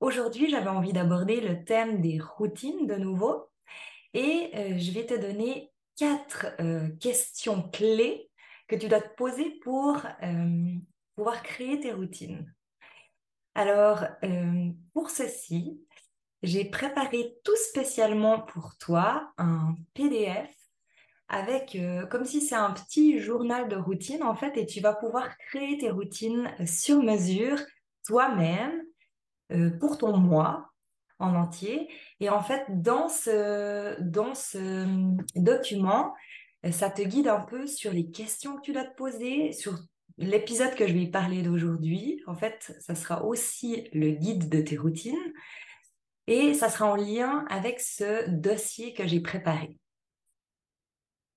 Aujourd'hui, j'avais envie d'aborder le thème des routines de nouveau et euh, je vais te donner quatre euh, questions clés que tu dois te poser pour euh, pouvoir créer tes routines. Alors, pour ceci, j'ai préparé tout spécialement pour toi un PDF avec comme si c'est un petit journal de routine en fait et tu vas pouvoir créer tes routines sur mesure toi-même pour ton mois en entier. Et en fait dans ce dans ce document ça te guide un peu sur les questions que tu dois te poser sur l'épisode que je vais parler d'aujourd'hui. En fait ça sera aussi le guide de tes routines et ça sera en lien avec ce dossier que j'ai préparé.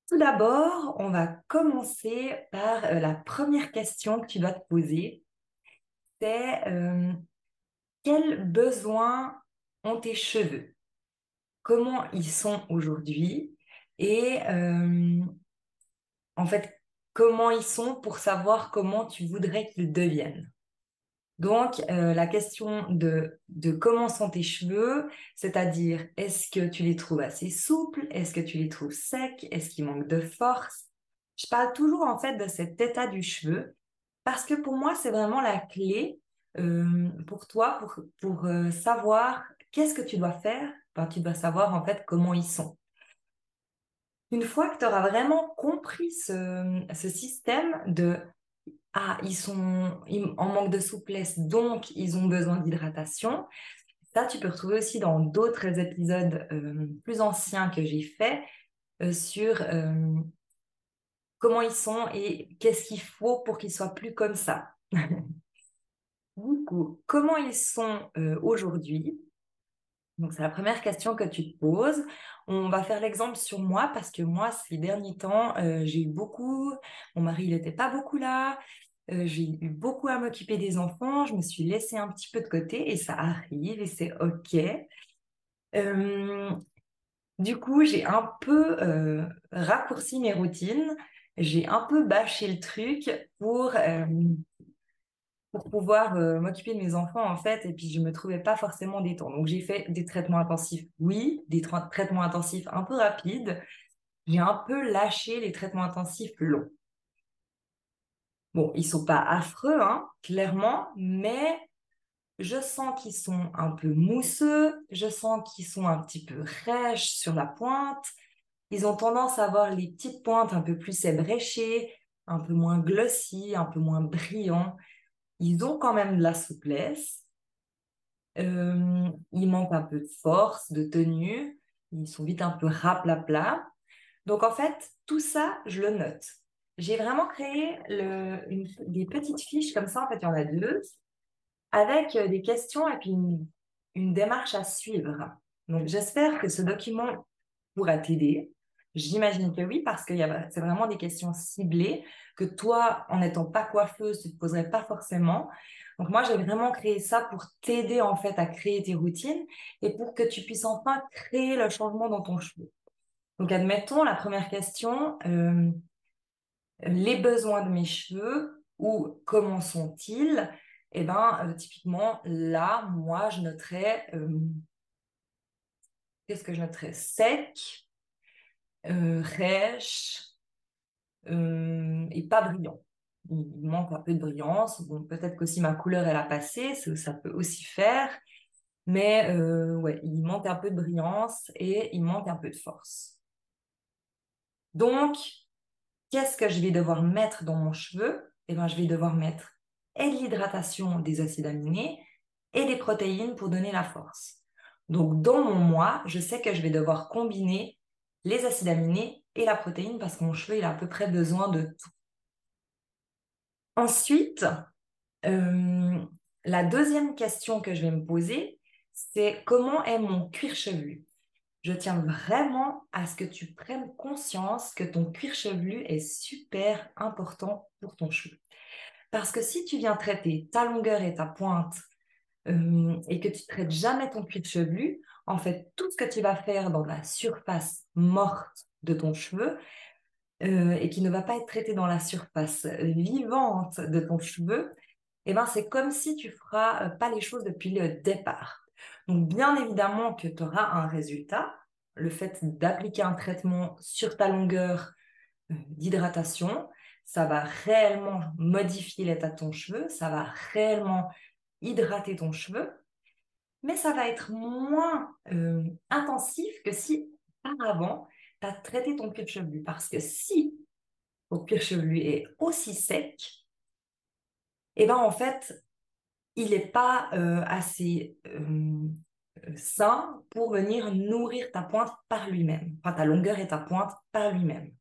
Tout d'abord, on va commencer par euh, la première question que tu dois te poser. C'est euh, quels besoins ont tes cheveux? Comment ils sont aujourd'hui? Et euh, en fait, comment ils sont pour savoir comment tu voudrais qu'ils deviennent? Donc, euh, la question de, comment sont tes cheveux, c'est-à-dire est-ce que tu les trouves assez souples, est-ce que tu les trouves secs, est-ce qu'ils manquent de force? Je parle toujours en fait de cet état du cheveu parce que pour moi, c'est vraiment la clé euh, pour toi pour, euh, savoir qu'est-ce que tu dois faire. tu dois savoir en fait comment ils sont. Une fois que tu auras vraiment compris ce système de ah, ils sont en manque de souplesse, donc ils ont besoin d'hydratation. Ça, tu peux retrouver aussi dans d'autres épisodes euh, plus anciens que j'ai faits sur comment ils sont et qu'est-ce qu'il faut pour qu'ils soient plus comme ça. comment ils sont aujourd'hui? Donc, c'est la première question que tu te poses. On va faire l'exemple sur moi parce que moi, ces derniers temps, euh, j'ai eu beaucoup. Mon mari, n'était pas beaucoup là. Euh, j'ai eu beaucoup à m'occuper des enfants. Je me suis laissée un petit peu de côté et ça arrive et c'est OK. Euh, du coup, j'ai un peu raccourci mes routines. J'ai un peu bâché le truc pour pour pouvoir euh, m'occuper de mes enfants en fait et puis je me trouvais pas forcément des temps donc j'ai fait des traitements intensifs oui des traitements intensifs un peu rapides. J'ai un peu lâché les traitements intensifs longs. Bon ils sont pas affreux hein, clairement mais je sens qu'ils sont un peu mousseux je sens qu'ils sont un petit peu rêches sur la pointe. Ils ont tendance à avoir les petites pointes un peu plus ébréchées un peu moins glossy un peu moins brillants ils ont quand même de la souplesse. Euh, ils manquent un peu de force, de tenue. Ils sont vite un peu raplapla. Donc en fait, tout ça, je le note. J'ai vraiment créé des petites fiches comme ça. En fait, il y en a deux, avec euh, des questions et puis une démarche à suivre. Donc j'espère que ce document pourra t'aider. J'imagine que oui, parce que c'est vraiment des questions ciblées que toi, en n'étant pas coiffeuse, tu ne te poserais pas forcément. Donc moi, j'ai vraiment créé ça pour t'aider en fait à créer tes routines et pour que tu puisses enfin créer le changement dans ton cheveu. Donc admettons la première question, euh, les besoins de mes cheveux ou comment sont-ils? Eh bien, euh, typiquement, là, moi, je noterais, euh, qu'est-ce que je noterais? Sec, euh, rêche euh, et pas brillant. Il manque un peu de brillance. Peut-être qu'aussi ma couleur, elle a passé, ça peut aussi faire. Mais euh, ouais, il manque un peu de brillance et il manque un peu de force. Donc, qu'est-ce que je vais devoir mettre dans mon cheveu? Eh bien, je vais devoir mettre et l'hydratation des acides aminés et des protéines pour donner la force. Donc, dans mon mois, je sais que je vais devoir combiner les acides aminés et la protéine parce que mon cheveu, il a à peu près besoin de tout. Ensuite, euh, la deuxième question que je vais me poser, c'est comment est mon cuir chevelu? Je tiens vraiment à ce que tu prennes conscience que ton cuir chevelu est super important pour ton cheveu. Parce que si tu viens traiter ta longueur et ta pointe euh, et que tu traites jamais ton cuir chevelu, en fait, tout ce que tu vas faire dans la surface morte de ton cheveu euh, et qui ne va pas être traité dans la surface vivante de ton cheveu, eh ben, c'est comme si tu feras euh, pas les choses depuis le départ. Donc, bien évidemment que tu auras un résultat. Le fait d'appliquer un traitement sur ta longueur d'hydratation, ça va réellement modifier l'état de ton cheveu, ça va réellement hydrater ton cheveu, mais ça va être moins euh, intensif que si auparavant tu as traité ton cuir chevelu. Parce que si ton cuir chevelu est aussi sec, eh ben en fait, il n'est pas euh, assez euh, sain pour venir nourrir ta pointe par lui-même, enfin ta longueur et ta pointe par lui-même.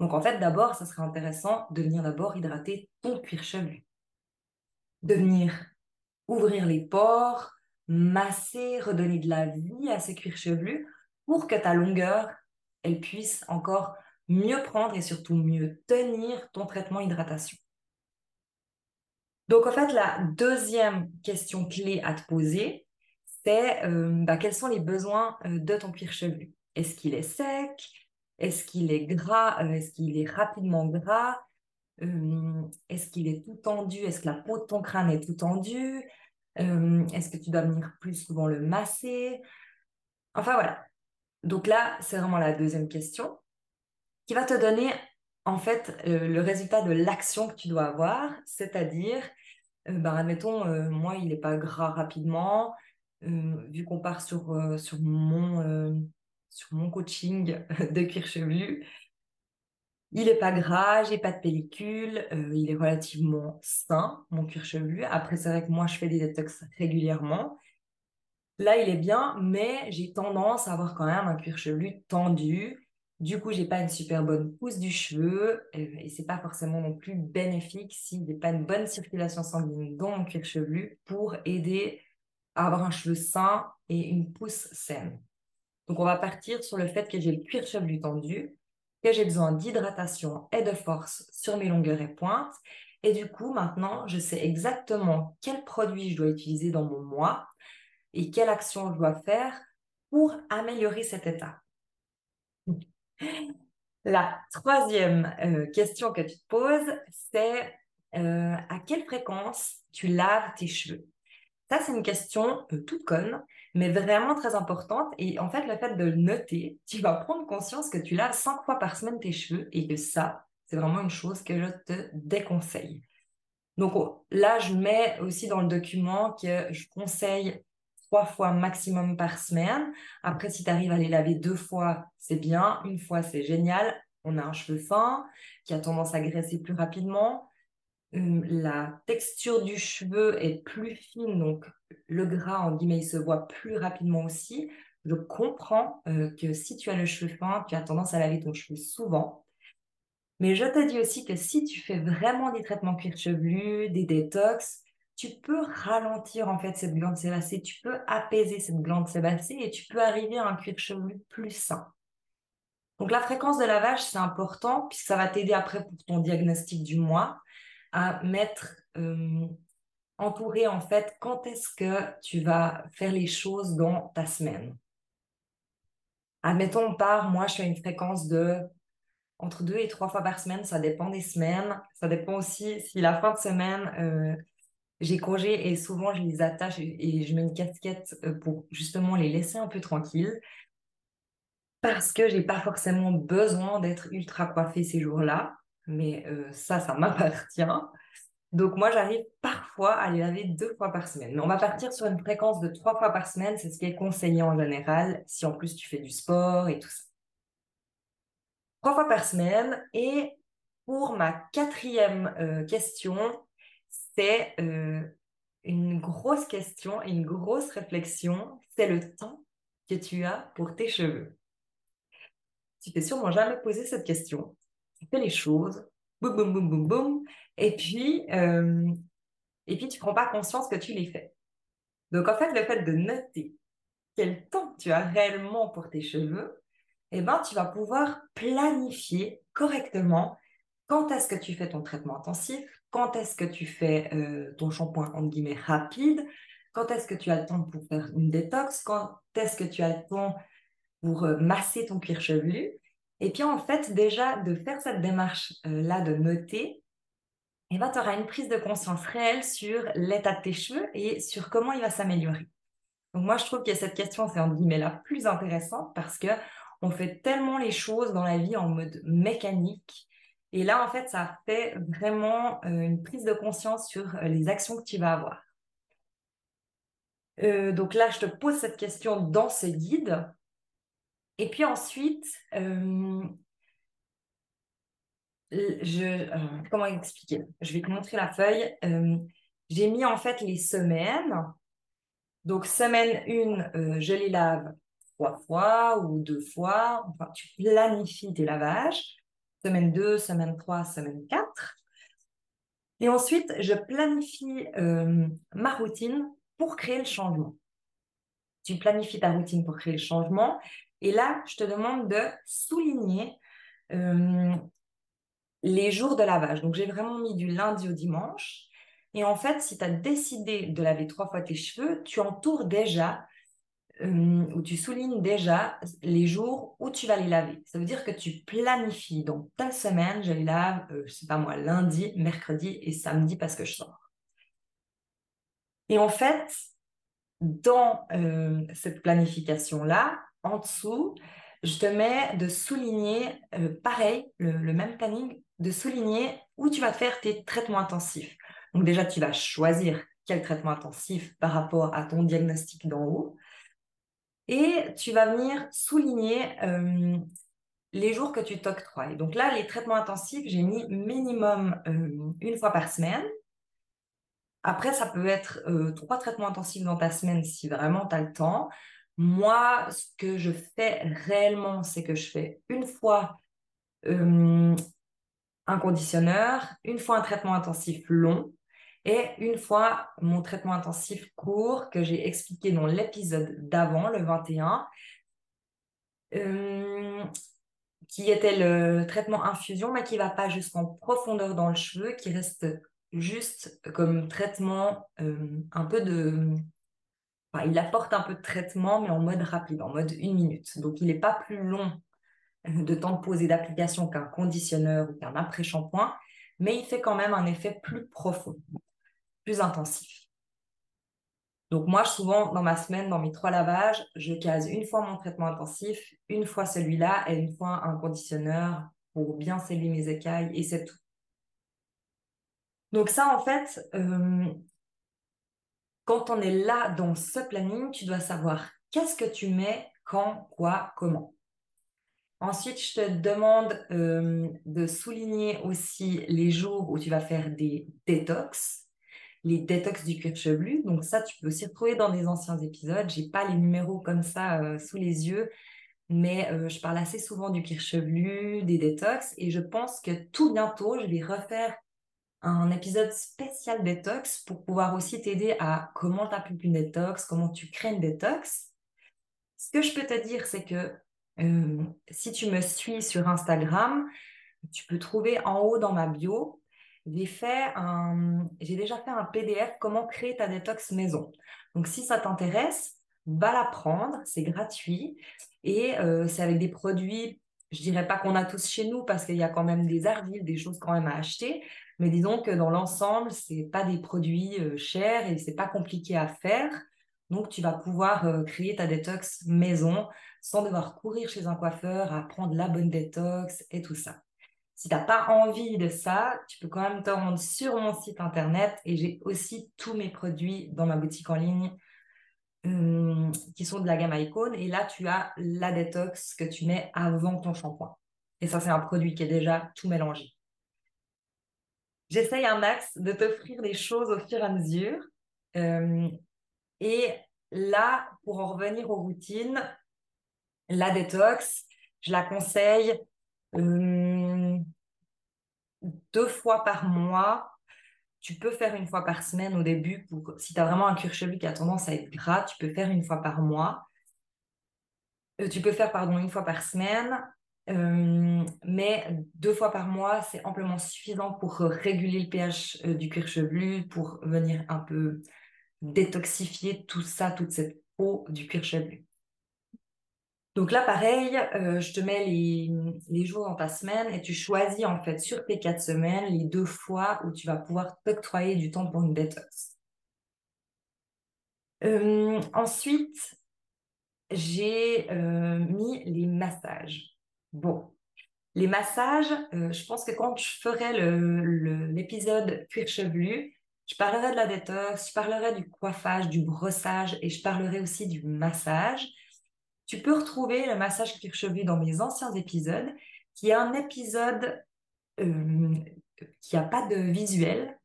Donc en fait, d'abord, ça serait intéressant de venir d'abord hydrater ton cuir chevelu. De venir ouvrir les pores, masser, redonner de la vie à ces cuirs chevelus pour que ta longueur, elle puisse encore mieux prendre et surtout mieux tenir ton traitement hydratation. Donc en fait, la deuxième question clé à te poser, c'est euh, bah, quels sont les besoins euh, de ton cuir chevelu? Est-ce qu'il est sec? Est-ce qu'il est gras? Euh, Est-ce qu'il est rapidement gras? Est-ce qu'il est tout tendu? Est-ce que la peau de ton crâne est tout tendue? Euh, est-ce que tu dois venir plus souvent le masser? Enfin voilà. Donc là, c'est vraiment la deuxième question qui va te donner en fait euh, le résultat de l'action que tu dois avoir, c'est-à-dire, euh, ben, admettons, moi, il n'est pas gras rapidement, vu qu'on part sur, mon, sur mon coaching de cuir chevelu, il n'est pas gras, j'ai pas de pellicule, euh, il est relativement sain, mon cuir chevelu. Après, c'est vrai que moi, je fais des détox régulièrement. Là, il est bien, mais j'ai tendance à avoir quand même un cuir chevelu tendu. Du coup, j'ai pas une super bonne pousse du cheveu euh, et c'est pas forcément non plus bénéfique s'il n'y a pas une bonne circulation sanguine dans mon cuir chevelu pour aider à avoir un cheveu sain et une pousse saine. Donc, on va partir sur le fait que j'ai le cuir chevelu tendu que j'ai besoin d'hydratation et de force sur mes longueurs et pointes. Et du coup, maintenant, je sais exactement quel produit je dois utiliser dans mon mois et quelle action je dois faire pour améliorer cet état. La troisième euh, question que tu te poses, c'est euh, à quelle fréquence tu laves tes cheveux? Ça, c'est une question euh, toute conne, mais vraiment très importante. Et en fait, le fait de le noter, tu vas prendre conscience que tu laves cinq fois par semaine tes cheveux et que ça, c'est vraiment une chose que je te déconseille. Donc oh, là, je mets aussi dans le document que je conseille trois fois maximum par semaine. Après, si tu arrives à les laver deux fois, c'est bien. Une fois, c'est génial. On a un cheveu fin qui a tendance à graisser plus rapidement. Hum, la texture du cheveu est plus fine, donc le gras, en guillemets, il se voit plus rapidement aussi. Je comprends euh, que si tu as le cheveu fin, tu as tendance à laver ton cheveu souvent. Mais je te dis aussi que si tu fais vraiment des traitements cuir chevelu, des détox, tu peux ralentir en fait cette glande sébacée, tu peux apaiser cette glande sébacée et tu peux arriver à un cuir chevelu plus sain. Donc la fréquence de lavage, c'est important puisque ça va t'aider après pour ton diagnostic du mois à mettre euh, entouré en fait quand est-ce que tu vas faire les choses dans ta semaine? Admettons, on part, moi je fais une fréquence de entre deux et trois fois par semaine, ça dépend des semaines. Ça dépend aussi si la fin de semaine, euh, j'ai congé et souvent je les attache et, je mets une casquette euh, pour justement les laisser un peu tranquilles. Parce que j'ai pas forcément besoin d'être ultra coiffée ces jours-là mais euh, ça, ça m'appartient. Donc moi, j'arrive parfois à les laver deux fois par semaine. Mais on va partir sur une fréquence de trois fois par semaine. C'est ce qui est conseillé en général, si en plus tu fais du sport et tout ça. Trois fois par semaine. Et pour ma quatrième euh, question, c'est euh, une grosse question, une grosse réflexion. C'est le temps que tu as pour tes cheveux. Tu t'es sûrement jamais posé cette question. Tu fais les choses, boum, boum, boum, boum, boum, et puis, euh, et puis tu prends pas conscience que tu les fais. Donc, en fait, le fait de noter quel temps tu as réellement pour tes cheveux, eh ben, tu vas pouvoir planifier correctement quand est-ce que tu fais ton traitement intensif, quand est-ce que tu fais euh, ton shampoing entre guillemets rapide, quand est-ce que tu as le temps pour faire une détox, quand est-ce que tu as le temps pour euh, masser ton cuir chevelu. Et puis en fait, déjà de faire cette démarche-là de noter, eh ben, tu auras une prise de conscience réelle sur l'état de tes cheveux et sur comment il va s'améliorer. Donc moi, je trouve que cette question, c'est en guillemets la plus intéressante parce que on fait tellement les choses dans la vie en mode mécanique. Et là, en fait, ça fait vraiment euh, une prise de conscience sur euh, les actions que tu vas avoir. Euh, donc là, je te pose cette question dans ce guide. Et puis ensuite, je, comment expliquer? Je vais te montrer la feuille. J'ai mis en fait les semaines. Donc, semaine 1, je les lave trois fois ou deux fois. Enfin, tu planifies tes lavages. Semaine 2, semaine 3, semaine 4. Et ensuite, je planifie euh, ma routine pour créer le changement. Tu planifies ta routine pour créer le changement. Et là, je te demande de souligner euh, les jours de lavage. Donc, j'ai vraiment mis du lundi au dimanche. Et en fait, si tu as décidé de laver trois fois tes cheveux, tu entoures déjà euh, où tu soulignes déjà les jours où tu vas les laver. Ça veut dire que tu planifies. Donc, ta semaine, je les lave, euh, je sais pas moi, lundi, mercredi et samedi parce que je sors. Et en fait, dans euh, cette planification-là, en dessous, je te mets de souligner, pareil, le, même planning, de souligner où tu vas faire tes traitements intensifs. Donc déjà, tu vas choisir quel traitement intensif par rapport à ton diagnostic d'en haut. Et tu vas venir souligner euh, les jours que tu t'octroies. Donc là, les traitements intensifs, j'ai mis minimum euh, une fois par semaine. Après, ça peut être euh, trois traitements intensifs dans ta semaine si vraiment tu as le temps. Moi, ce que je fais réellement, c'est que je fais une fois un conditionneur, une fois un traitement intensif long et une fois mon traitement intensif court que j'ai expliqué dans l'épisode d'avant, le 21, euh, qui était le traitement infusion, mais qui ne va pas jusqu'en profondeur dans le cheveu, qui reste juste comme traitement un peu de... il apporte un peu de traitement, mais en mode rapide, en mode une minute. Donc, il n'est pas plus long euh, de temps de pose et d'application qu'un conditionneur ou qu'un après-shampoing, mais il fait quand même un effet plus profond intensif. Donc moi, souvent, dans ma semaine, dans mes trois lavages, je case une fois mon traitement intensif, une fois celui-là et une fois un conditionneur pour bien sceller mes écailles et c'est tout. Donc ça, en fait, euh, quand on est là dans ce planning, tu dois savoir qu'est-ce que tu mets, quand, quoi, comment. Ensuite, je te demande euh, de souligner aussi les jours où tu vas faire des détox les détox du cuir chevelu. Donc ça, tu peux aussi retrouver dans des anciens épisodes. J'ai pas les numéros comme ça euh, sous les yeux, mais euh, je parle assez souvent du cuir chevelu, des détox, et je pense que tout bientôt, je vais refaire un épisode spécial détox pour pouvoir aussi t'aider à comment tu appliques une détox, comment tu crées une détox. Ce que je peux te dire, c'est que euh, si tu me suis sur Instagram, tu peux trouver en haut dans ma bio j'ai fait j'ai déjà fait un PDF comment créer ta détox maison. Donc si ça t'intéresse, va la prendre, c'est gratuit et euh, c'est avec des produits, je dirais pas qu'on a tous chez nous parce qu'il y a quand même des argiles, des choses quand même à acheter, mais disons que dans l'ensemble, c'est pas des produits euh, chers et c'est pas compliqué à faire. Donc tu vas pouvoir euh, créer ta détox maison sans devoir courir chez un coiffeur à prendre la bonne détox et tout ça. Si tu n'as pas envie de ça, tu peux quand même te rendre sur mon site internet et j'ai aussi tous mes produits dans ma boutique en ligne hum, qui sont de la gamme Icon. Et là, tu as la détox que tu mets avant ton shampoing. Et ça, c'est un produit qui est déjà tout mélangé. J'essaye un max de t'offrir des choses au fur et à mesure. Hum, et là, pour en revenir aux routines, la détox, je la conseille hum, deux fois par mois. Tu peux faire une fois par semaine au début. Pour, si tu as vraiment un cuir chevelu qui a tendance à être gras, tu peux faire une fois par mois. Euh, tu peux faire, pardon, une fois par semaine. Hum, mais deux fois par mois, c'est amplement suffisant pour réguler le pH euh, du cuir chevelu, pour venir un peu détoxifier tout ça, toute cette peau du cuir chevelu. Donc là, pareil, euh, je te mets les, jours dans ta semaine et tu choisis en fait sur tes quatre semaines les deux fois où tu vas pouvoir t'octroyer du temps pour une détox. Euh, ensuite, j'ai euh, mis les massages. Bon, les massages, je pense que quand je ferai l'épisode cuir chevelu, je parlerai de la détox, je parlerai du coiffage, du brossage et je parlerai aussi du massage. Tu peux retrouver le massage cuir chevelu dans mes anciens épisodes, qui est un épisode euh, qui n'a pas de visuel,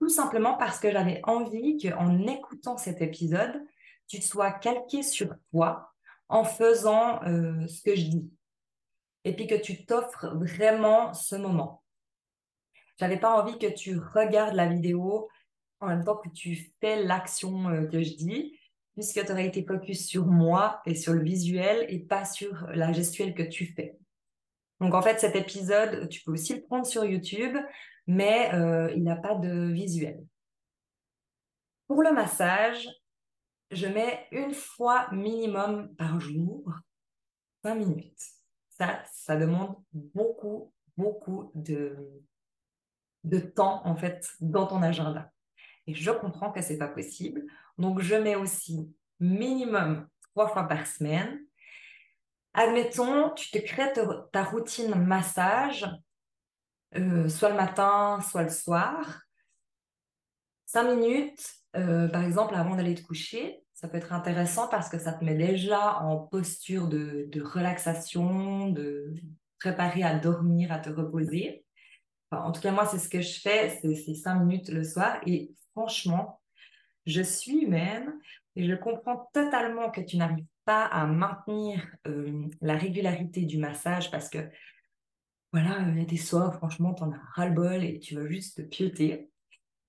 tout simplement parce que j'avais envie qu'en écoutant cet épisode, tu sois calqué sur toi en faisant euh, ce que je dis. Et puis que tu t'offres vraiment ce moment. J'avais pas envie que tu regardes la vidéo en même temps que tu fais l'action euh, que je dis puisque tu aurais été focus sur moi et sur le visuel et pas sur la gestuelle que tu fais. Donc en fait, cet épisode, tu peux aussi le prendre sur YouTube, mais euh, il n'a pas de visuel. Pour le massage, je mets une fois minimum par jour, 5 minutes. Ça, ça demande beaucoup, beaucoup de, de temps en fait dans ton agenda. Et je comprends que c'est pas possible. Donc, je mets aussi minimum trois fois par semaine. Admettons, tu te crées ta, routine massage, euh, soit le matin, soit le soir. Cinq minutes, euh, par exemple, avant d'aller te coucher. Ça peut être intéressant parce que ça te met déjà en posture de, relaxation, de préparer à dormir, à te reposer. en tout cas, moi, c'est ce que je fais, c'est cinq minutes le soir. Et franchement, je suis humaine et je comprends totalement que tu n'arrives pas à maintenir euh, la régularité du massage parce que, voilà, il y a des soirs, franchement, tu en as ras-le-bol et tu veux juste te pioter.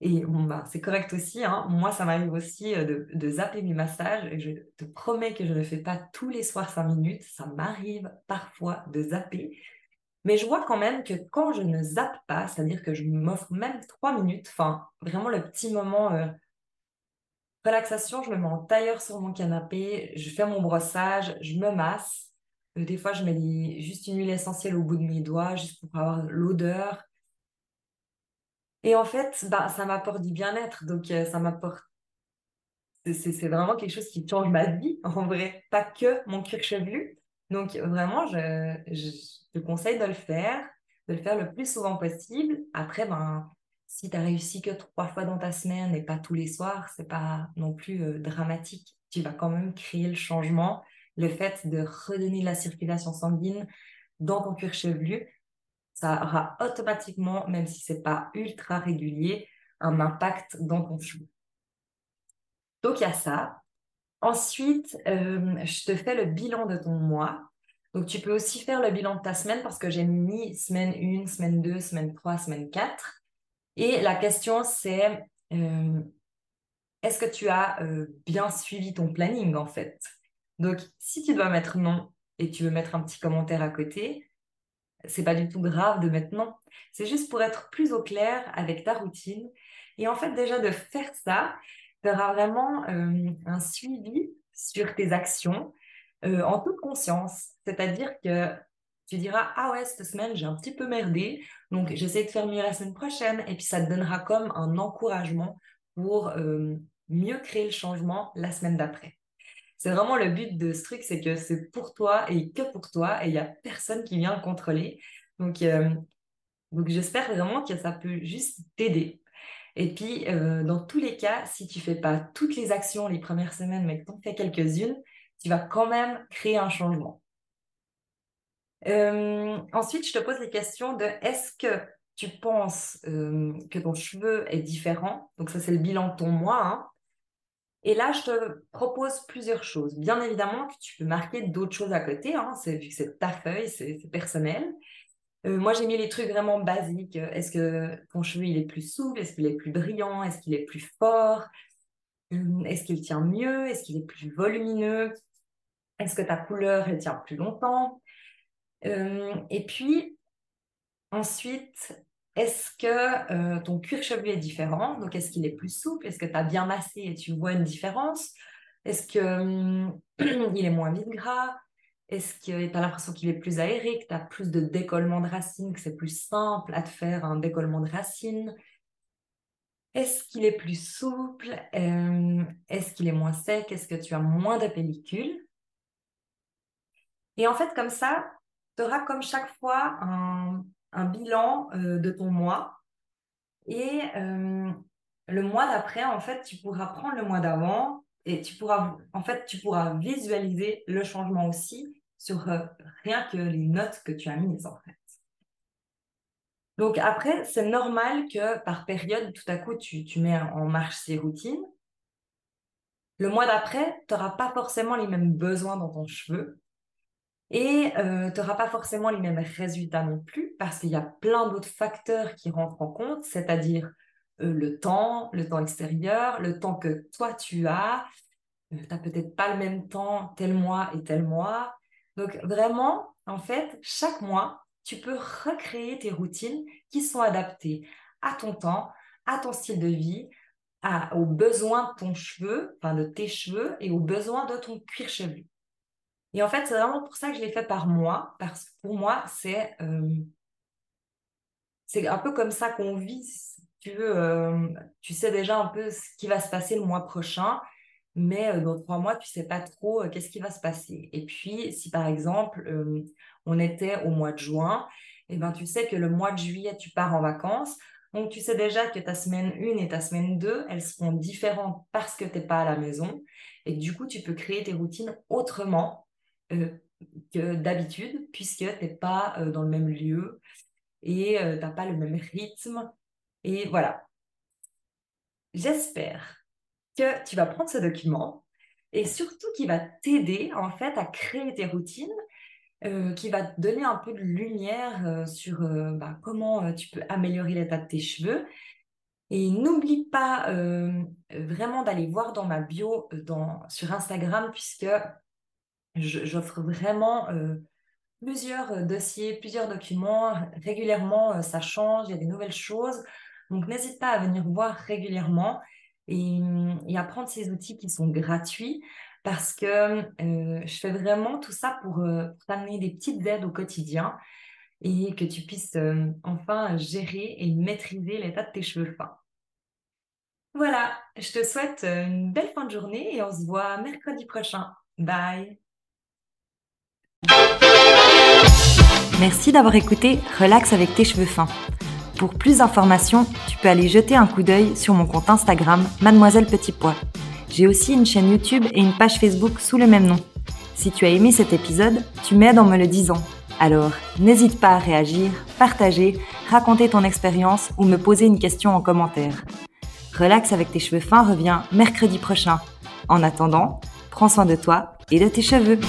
Et bah, c'est correct aussi. Hein. Moi, ça m'arrive aussi euh, de, de, zapper mes massages. Et je te promets que je ne fais pas tous les soirs 5 minutes. Ça m'arrive parfois de zapper. Mais je vois quand même que quand je ne zappe pas, c'est-à-dire que je m'offre même trois minutes, enfin vraiment le petit moment euh, relaxation, je me mets en tailleur sur mon canapé, je fais mon brossage, je me masse. Euh, des fois, je mets juste une huile essentielle au bout de mes doigts, juste pour avoir l'odeur. Et en fait, bah, ça m'apporte du bien-être, donc euh, ça m'apporte c'est vraiment quelque chose qui change ma vie, en vrai, pas que mon cuir chevelu. Donc, vraiment, je, je, te conseille de le faire, de le faire le plus souvent possible. Après, ben, si tu as réussi que trois fois dans ta semaine et pas tous les soirs, c'est pas non plus euh, dramatique. Tu vas quand même créer le changement. Le fait de redonner la circulation sanguine dans ton cuir chevelu, ça aura automatiquement, même si c'est pas ultra régulier, un impact dans ton cheveu. Donc, il y a ça. Ensuite, euh, je te fais le bilan de ton mois. Donc, tu peux aussi faire le bilan de ta semaine parce que j'ai mis semaine 1, semaine 2, semaine 3, semaine 4. Et la question, c'est euh, est-ce que tu as euh, bien suivi ton planning en fait? Donc, si tu dois mettre non et tu veux mettre un petit commentaire à côté, c'est pas du tout grave de non. C'est juste pour être plus au clair avec ta routine. Et en fait, déjà de faire ça, tu auras vraiment euh, un suivi sur tes actions euh, en toute conscience. C'est-à-dire que tu diras, ah ouais, cette semaine, j'ai un petit peu merdé, donc j'essaie de faire mieux la semaine prochaine, et puis ça te donnera comme un encouragement pour euh, mieux créer le changement la semaine d'après. C'est vraiment le but de ce truc, c'est que c'est pour toi et que pour toi, et il n'y a personne qui vient le contrôler. Donc, Donc j'espère vraiment que ça peut juste t'aider. Et puis, euh, dans tous les cas, si tu fais pas toutes les actions les premières semaines, mais que tu en fais quelques-unes, tu vas quand même créer un changement. Euh, ensuite, je te pose les questions de est-ce que tu penses euh, que ton cheveu est différent? Donc ça, c'est le bilan de ton mois. Hein. Et là, je te propose plusieurs choses. Bien évidemment que tu peux marquer d'autres choses à côté, hein, vu que c'est ta feuille, c'est personnel. Euh, moi, j'ai mis les trucs vraiment basiques. Est-ce que ton cheveu, il est plus souple? Est-ce qu'il est plus brillant? Est-ce qu'il est plus fort? Euh, Est-ce qu'il tient mieux? Est-ce qu'il est plus volumineux? Est-ce que ta couleur, elle tient plus longtemps? Euh, Et puis, ensuite, est-ce que ton cuir chevelu est différent? Donc, est-ce qu'il est plus souple? Est-ce que tu as bien massé et tu vois une différence? Est-ce qu'il hum, est moins vide gras? Est-ce que tu as l'impression qu'il est plus aéré, que tu as plus de décollement de racines, que c'est plus simple à te faire un décollement de racines? Est-ce qu'il est plus souple? Euh, Est-ce qu'il est moins sec? Est-ce que tu as moins de pellicule Et en fait, comme ça, tu auras comme chaque fois un, bilan euh, de ton mois. Et euh, le mois d'après, en fait, tu pourras prendre le mois d'avant et tu pourras, en fait, tu pourras visualiser le changement aussi sur euh, rien que les notes que tu as mises en fait. Donc après, c'est normal que par période, tout à coup, tu, tu mets en marche ces routines. Le mois d'après, tu n'auras pas forcément les mêmes besoins dans ton cheveu et euh, tu n'auras pas forcément les mêmes résultats non plus parce qu'il y a plein d'autres facteurs qui rentrent en compte, c'est-à-dire euh, le temps, le temps extérieur, le temps que toi tu as. tu n'as peut-être pas le même temps tel mois et tel mois. Donc vraiment, en fait, chaque mois, tu peux recréer tes routines qui sont adaptées à ton temps, à ton style de vie, aux besoins de ton cheveu, enfin de tes cheveux et aux besoins de ton cuir chevelu. Et en fait, c'est vraiment pour ça que je l'ai fait par mois, parce que pour moi, c'est euh, un peu comme ça qu'on vit. tu veux, euh, tu sais déjà un peu ce qui va se passer le mois prochain mais euh, dans trois mois, tu sais pas trop qu'est-ce qui va se passer. Et puis, si par exemple, on était au mois de juin, eh ben, tu sais que le mois de juillet, tu pars en vacances. Donc, tu sais déjà que ta semaine 1 et ta semaine 2, elles seront différentes parce que tu n'es pas à la maison. Et du coup, tu peux créer tes routines autrement que d'habitude, puisque tu n'es pas dans le même lieu et tu n'as pas le même rythme. Et voilà. J'espère que tu vas prendre ce document et surtout qui va t'aider en fait à créer tes routines, euh, qui va te donner un peu de lumière euh, sur euh, bah, comment tu peux améliorer l'état de tes cheveux. Et n'oublie pas vraiment d'aller voir dans ma bio dans, sur Instagram puisque j'offre vraiment plusieurs dossiers, plusieurs documents. Régulièrement, ça change, il y a des nouvelles choses. Donc n'hésite pas à venir voir régulièrement et, apprendre ces outils qui sont gratuits parce que euh, je fais vraiment tout ça pour, euh, t'amener des petites aides au quotidien et que tu puisses euh, enfin gérer et maîtriser l'état de tes cheveux fins. Voilà, je te souhaite une belle fin de journée et on se voit mercredi prochain. Bye Merci d'avoir écouté Relax avec tes cheveux fins. Pour plus d'informations, tu peux aller jeter un coup d'œil sur mon compte Instagram Mademoiselle Petit Pois. J'ai aussi une chaîne YouTube et une page Facebook sous le même nom. Si tu as aimé cet épisode, tu m'aides en me le disant. Alors, n'hésite pas à réagir, partager, raconter ton expérience ou me poser une question en commentaire. Relax avec tes cheveux fins revient mercredi prochain. En attendant, prends soin de toi et de tes cheveux.